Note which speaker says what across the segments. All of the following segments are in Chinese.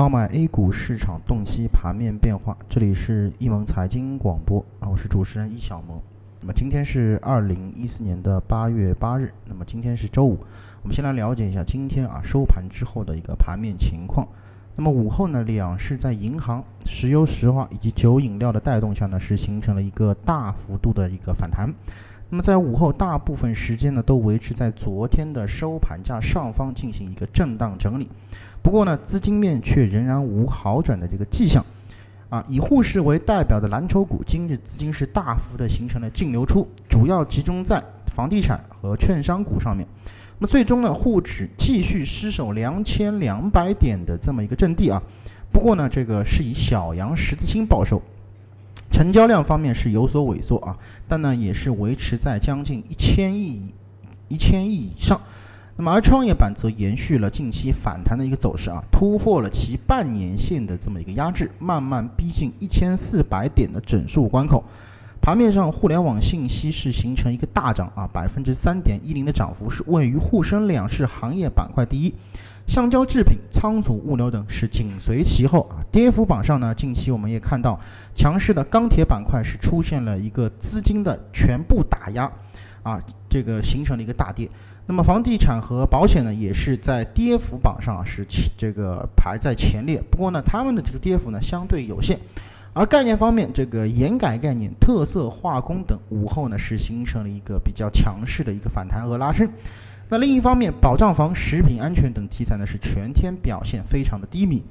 Speaker 1: 号买 A 股市场洞悉盘面变化，这里是易盟财经广播啊，我是主持人易小萌。那么今天是二零一四年的八月八日，那么今天是周五，我们先来了解一下今天啊收盘之后的一个盘面情况。那么午后呢，两市在银行、石油石化以及酒饮料的带动下呢，是形成了一个大幅度的一个反弹。那么在午后大部分时间呢，都维持在昨天的收盘价上方进行一个震荡整理。不过呢，资金面却仍然无好转的这个迹象，啊，以沪市为代表的蓝筹股今日资金是大幅的形成了净流出，主要集中在房地产和券商股上面。那么最终呢，沪指继续失守两千两百点的这么一个阵地啊。不过呢，这个是以小阳十字星报收，成交量方面是有所萎缩啊，但呢也是维持在将近一千亿一千亿以上。那么，而创业板则延续了近期反弹的一个走势啊，突破了其半年线的这么一个压制，慢慢逼近一千四百点的整数关口。盘面上，互联网信息是形成一个大涨啊，百分之三点一零的涨幅是位于沪深两市行业板块第一，橡胶制品、仓储物流等是紧随其后啊。跌幅榜上呢，近期我们也看到强势的钢铁板块是出现了一个资金的全部打压啊，这个形成了一个大跌。那么房地产和保险呢，也是在跌幅榜上是这个排在前列。不过呢，他们的这个跌幅呢相对有限。而概念方面，这个盐改概念、特色化工等午后呢是形成了一个比较强势的一个反弹和拉升。那另一方面，保障房、食品安全等题材呢是全天表现非常的低迷。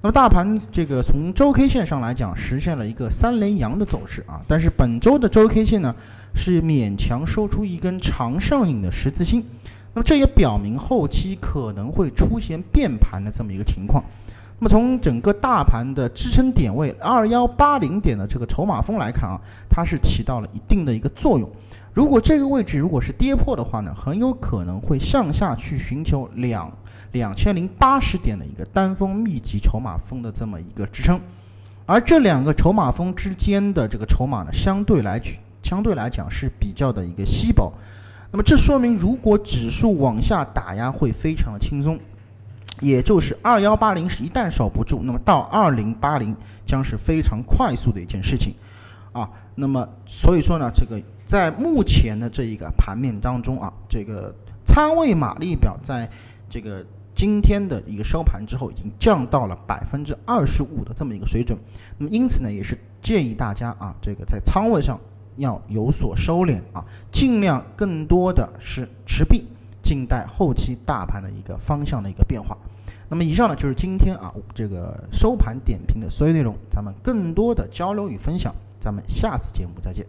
Speaker 1: 那么大盘这个从周 K 线上来讲，实现了一个三连阳的走势啊。但是本周的周 K 线呢？是勉强收出一根长上影的十字星，那么这也表明后期可能会出现变盘的这么一个情况。那么从整个大盘的支撑点位二幺八零点的这个筹码峰来看啊，它是起到了一定的一个作用。如果这个位置如果是跌破的话呢，很有可能会向下去寻求两两千零八十点的一个单峰密集筹码峰的这么一个支撑。而这两个筹码峰之间的这个筹码呢，相对来去。相对来讲是比较的一个稀薄，那么这说明如果指数往下打压会非常的轻松，也就是二幺八零是一旦守不住，那么到二零八零将是非常快速的一件事情，啊，那么所以说呢，这个在目前的这一个盘面当中啊，这个仓位马力表在这个今天的一个收盘之后已经降到了百分之二十五的这么一个水准，那么因此呢，也是建议大家啊，这个在仓位上。要有所收敛啊，尽量更多的是持币，静待后期大盘的一个方向的一个变化。那么以上呢就是今天啊这个收盘点评的所有内容，咱们更多的交流与分享，咱们下次节目再见。